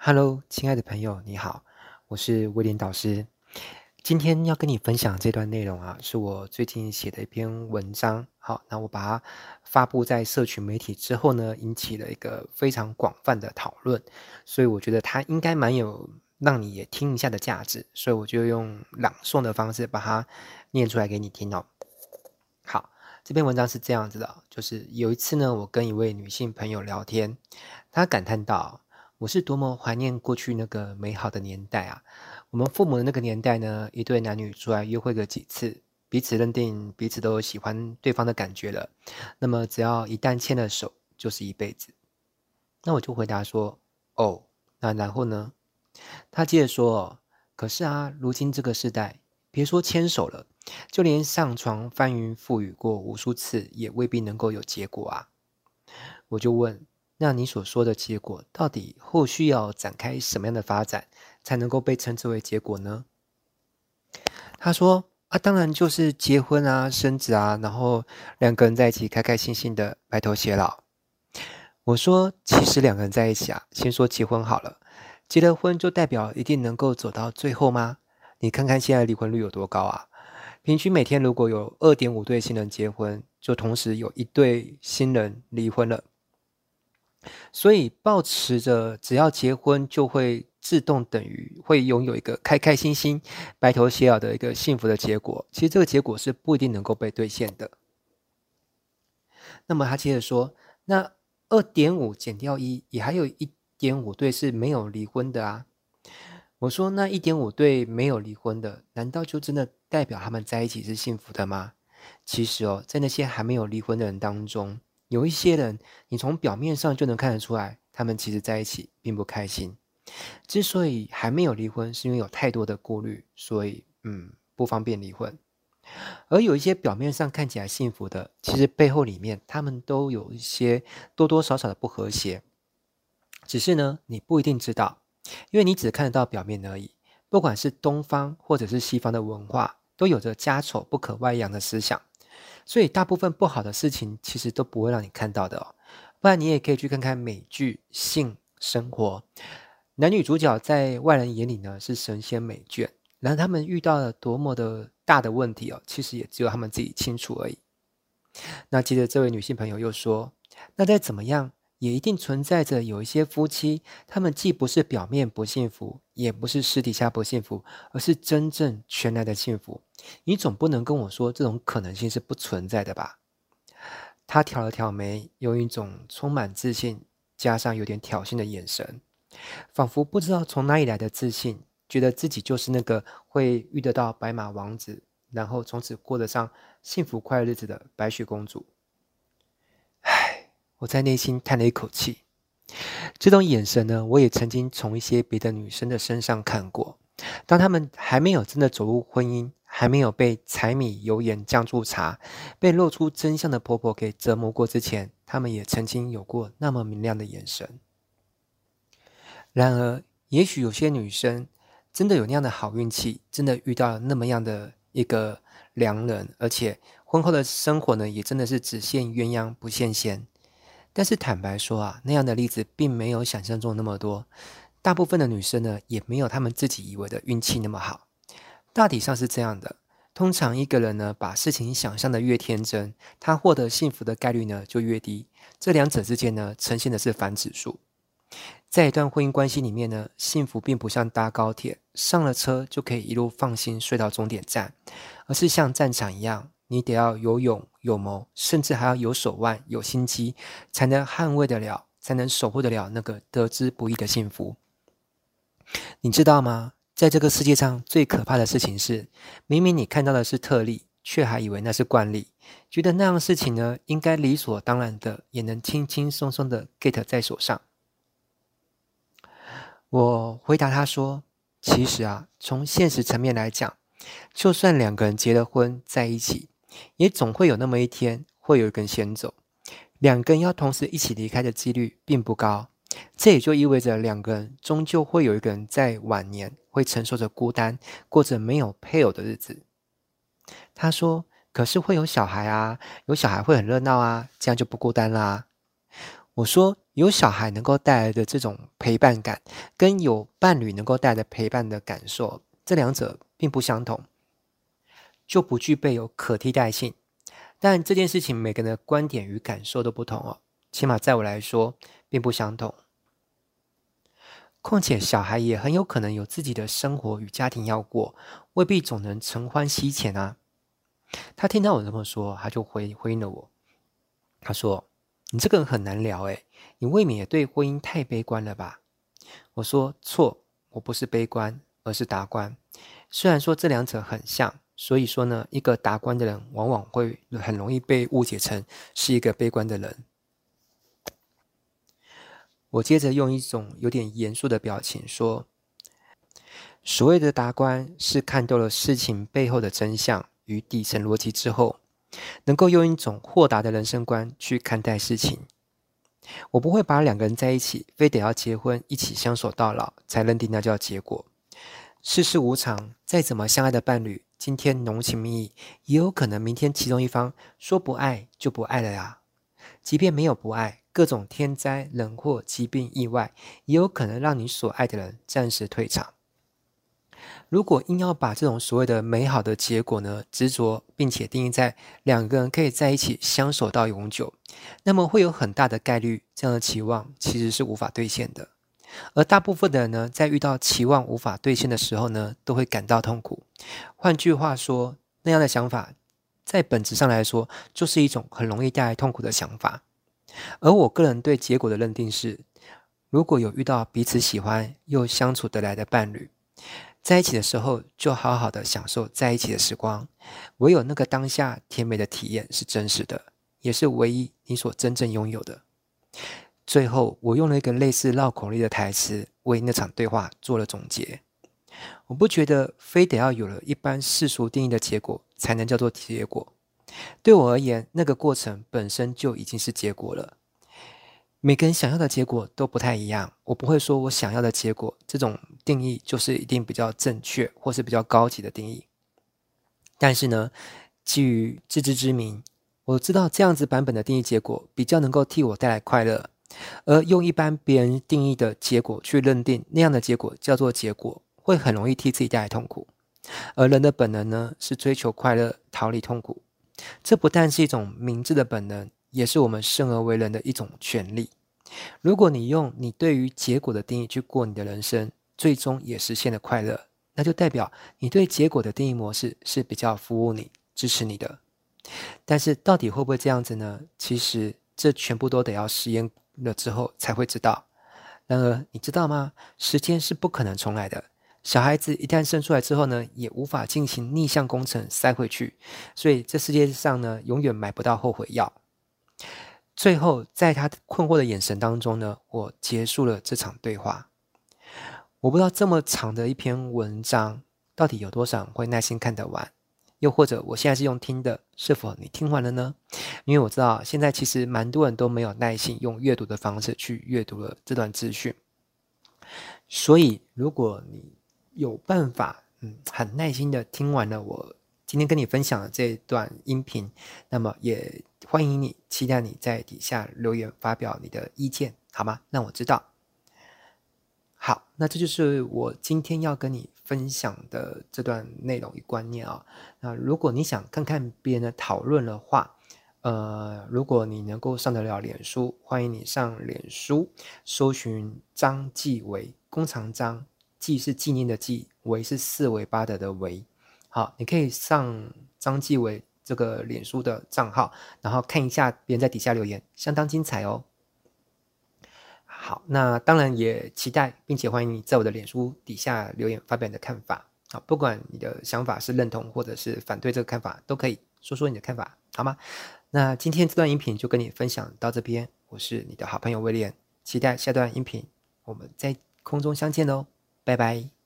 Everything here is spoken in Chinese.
Hello，亲爱的朋友，你好，我是威廉导师。今天要跟你分享这段内容啊，是我最近写的一篇文章。好，那我把它发布在社群媒体之后呢，引起了一个非常广泛的讨论，所以我觉得它应该蛮有让你也听一下的价值，所以我就用朗诵的方式把它念出来给你听哦。好，这篇文章是这样子的，就是有一次呢，我跟一位女性朋友聊天，她感叹道。我是多么怀念过去那个美好的年代啊！我们父母的那个年代呢，一对男女出来约会个几次，彼此认定彼此都喜欢对方的感觉了，那么只要一旦牵了手，就是一辈子。那我就回答说：“哦，那然后呢？”他接着说：“可是啊，如今这个时代，别说牵手了，就连上床翻云覆雨过无数次，也未必能够有结果啊。”我就问。那你所说的结果，到底后续要展开什么样的发展，才能够被称之为结果呢？他说：“啊，当然就是结婚啊，生子啊，然后两个人在一起开开心心的白头偕老。”我说：“其实两个人在一起啊，先说结婚好了，结了婚就代表一定能够走到最后吗？你看看现在离婚率有多高啊！平均每天如果有二点五对新人结婚，就同时有一对新人离婚了。”所以，抱持着只要结婚就会自动等于会拥有一个开开心心、白头偕老的一个幸福的结果，其实这个结果是不一定能够被兑现的。那么他接着说：“那二点五减掉一，也还有一点五对是没有离婚的啊。”我说：“那一点五对没有离婚的，难道就真的代表他们在一起是幸福的吗？”其实哦，在那些还没有离婚的人当中。有一些人，你从表面上就能看得出来，他们其实在一起并不开心。之所以还没有离婚，是因为有太多的顾虑，所以嗯不方便离婚。而有一些表面上看起来幸福的，其实背后里面他们都有一些多多少少的不和谐。只是呢，你不一定知道，因为你只看得到表面而已。不管是东方或者是西方的文化，都有着家丑不可外扬的思想。所以，大部分不好的事情其实都不会让你看到的哦。不然，你也可以去看看美剧《性生活》，男女主角在外人眼里呢是神仙美眷，然后他们遇到了多么的大的问题哦，其实也只有他们自己清楚而已。那接着，这位女性朋友又说：“那再怎么样？”也一定存在着有一些夫妻，他们既不是表面不幸福，也不是私底下不幸福，而是真正全然的幸福。你总不能跟我说这种可能性是不存在的吧？他挑了挑眉，用一种充满自信，加上有点挑衅的眼神，仿佛不知道从哪里来的自信，觉得自己就是那个会遇得到白马王子，然后从此过得上幸福快乐日子的白雪公主。我在内心叹了一口气，这种眼神呢，我也曾经从一些别的女生的身上看过。当她们还没有真的走入婚姻，还没有被柴米油盐酱醋茶、被露出真相的婆婆给折磨过之前，她们也曾经有过那么明亮的眼神。然而，也许有些女生真的有那样的好运气，真的遇到了那么样的一个良人，而且婚后的生活呢，也真的是只羡鸳鸯不羡仙。但是坦白说啊，那样的例子并没有想象中那么多。大部分的女生呢，也没有她们自己以为的运气那么好。大体上是这样的。通常一个人呢，把事情想象的越天真，他获得幸福的概率呢就越低。这两者之间呢，呈现的是反指数。在一段婚姻关系里面呢，幸福并不像搭高铁，上了车就可以一路放心睡到终点站，而是像战场一样。你得要有勇有谋，甚至还要有手腕、有心机，才能捍卫得了，才能守护得了那个得之不易的幸福。你知道吗？在这个世界上最可怕的事情是，明明你看到的是特例，却还以为那是惯例，觉得那样的事情呢，应该理所当然的，也能轻轻松松的 get 在手上。我回答他说：“其实啊，从现实层面来讲，就算两个人结了婚，在一起。”也总会有那么一天，会有一个人先走，两个人要同时一起离开的几率并不高。这也就意味着两个人终究会有一个人在晚年会承受着孤单，过着没有配偶的日子。他说：“可是会有小孩啊，有小孩会很热闹啊，这样就不孤单啦。”我说，有小孩能够带来的这种陪伴感，跟有伴侣能够带来的陪伴的感受，这两者并不相同，就不具备有可替代性。但这件事情，每个人的观点与感受都不同哦。起码在我来说，并不相同。况且，小孩也很有可能有自己的生活与家庭要过，未必总能承欢膝前啊。他听到我这么说，他就回回应了我。他说：“你这个人很难聊，诶，你未免也对婚姻太悲观了吧？”我说：“错，我不是悲观，而是达观。虽然说这两者很像，所以说呢，一个达观的人往往会很容易被误解成是一个悲观的人。”我接着用一种有点严肃的表情说：“所谓的达观，是看透了事情背后的真相与底层逻辑之后。”能够用一种豁达的人生观去看待事情，我不会把两个人在一起，非得要结婚，一起相守到老，才认定那叫结果。世事无常，再怎么相爱的伴侣，今天浓情蜜意，也有可能明天其中一方说不爱就不爱了呀。即便没有不爱，各种天灾人祸、疾病、意外，也有可能让你所爱的人暂时退场。如果硬要把这种所谓的美好的结果呢，执着并且定义在两个人可以在一起相守到永久，那么会有很大的概率，这样的期望其实是无法兑现的。而大部分的人呢，在遇到期望无法兑现的时候呢，都会感到痛苦。换句话说，那样的想法在本质上来说，就是一种很容易带来痛苦的想法。而我个人对结果的认定是，如果有遇到彼此喜欢又相处得来的伴侣。在一起的时候，就好好的享受在一起的时光。唯有那个当下甜美的体验是真实的，也是唯一你所真正拥有的。最后，我用了一个类似绕口令的台词，为那场对话做了总结。我不觉得非得要有了一般世俗定义的结果，才能叫做结果。对我而言，那个过程本身就已经是结果了。每个人想要的结果都不太一样，我不会说我想要的结果这种定义就是一定比较正确或是比较高级的定义。但是呢，基于自知之明，我知道这样子版本的定义结果比较能够替我带来快乐，而用一般别人定义的结果去认定那样的结果叫做结果，会很容易替自己带来痛苦。而人的本能呢，是追求快乐，逃离痛苦。这不但是一种明智的本能。也是我们生而为人的一种权利。如果你用你对于结果的定义去过你的人生，最终也实现了快乐，那就代表你对结果的定义模式是比较服务你、支持你的。但是到底会不会这样子呢？其实这全部都得要实验了之后才会知道。然而你知道吗？时间是不可能重来的。小孩子一旦生出来之后呢，也无法进行逆向工程塞回去。所以这世界上呢，永远买不到后悔药。最后，在他困惑的眼神当中呢，我结束了这场对话。我不知道这么长的一篇文章，到底有多少人会耐心看得完？又或者，我现在是用听的，是否你听完了呢？因为我知道现在其实蛮多人都没有耐心用阅读的方式去阅读了这段资讯。所以，如果你有办法，嗯，很耐心的听完了我今天跟你分享的这段音频，那么也。欢迎你，期待你在底下留言发表你的意见，好吗？让我知道。好，那这就是我今天要跟你分享的这段内容与观念啊。那如果你想看看别人的讨论的话，呃，如果你能够上得了脸书，欢迎你上脸书搜寻张继伟，弓长张，继是纪念的纪，伟是四维八德的维。好，你可以上张继伟。这个脸书的账号，然后看一下别人在底下留言，相当精彩哦。好，那当然也期待，并且欢迎你在我的脸书底下留言发表你的看法。好，不管你的想法是认同或者是反对这个看法，都可以说说你的看法，好吗？那今天这段音频就跟你分享到这边，我是你的好朋友威廉，期待下段音频我们在空中相见哦，拜拜。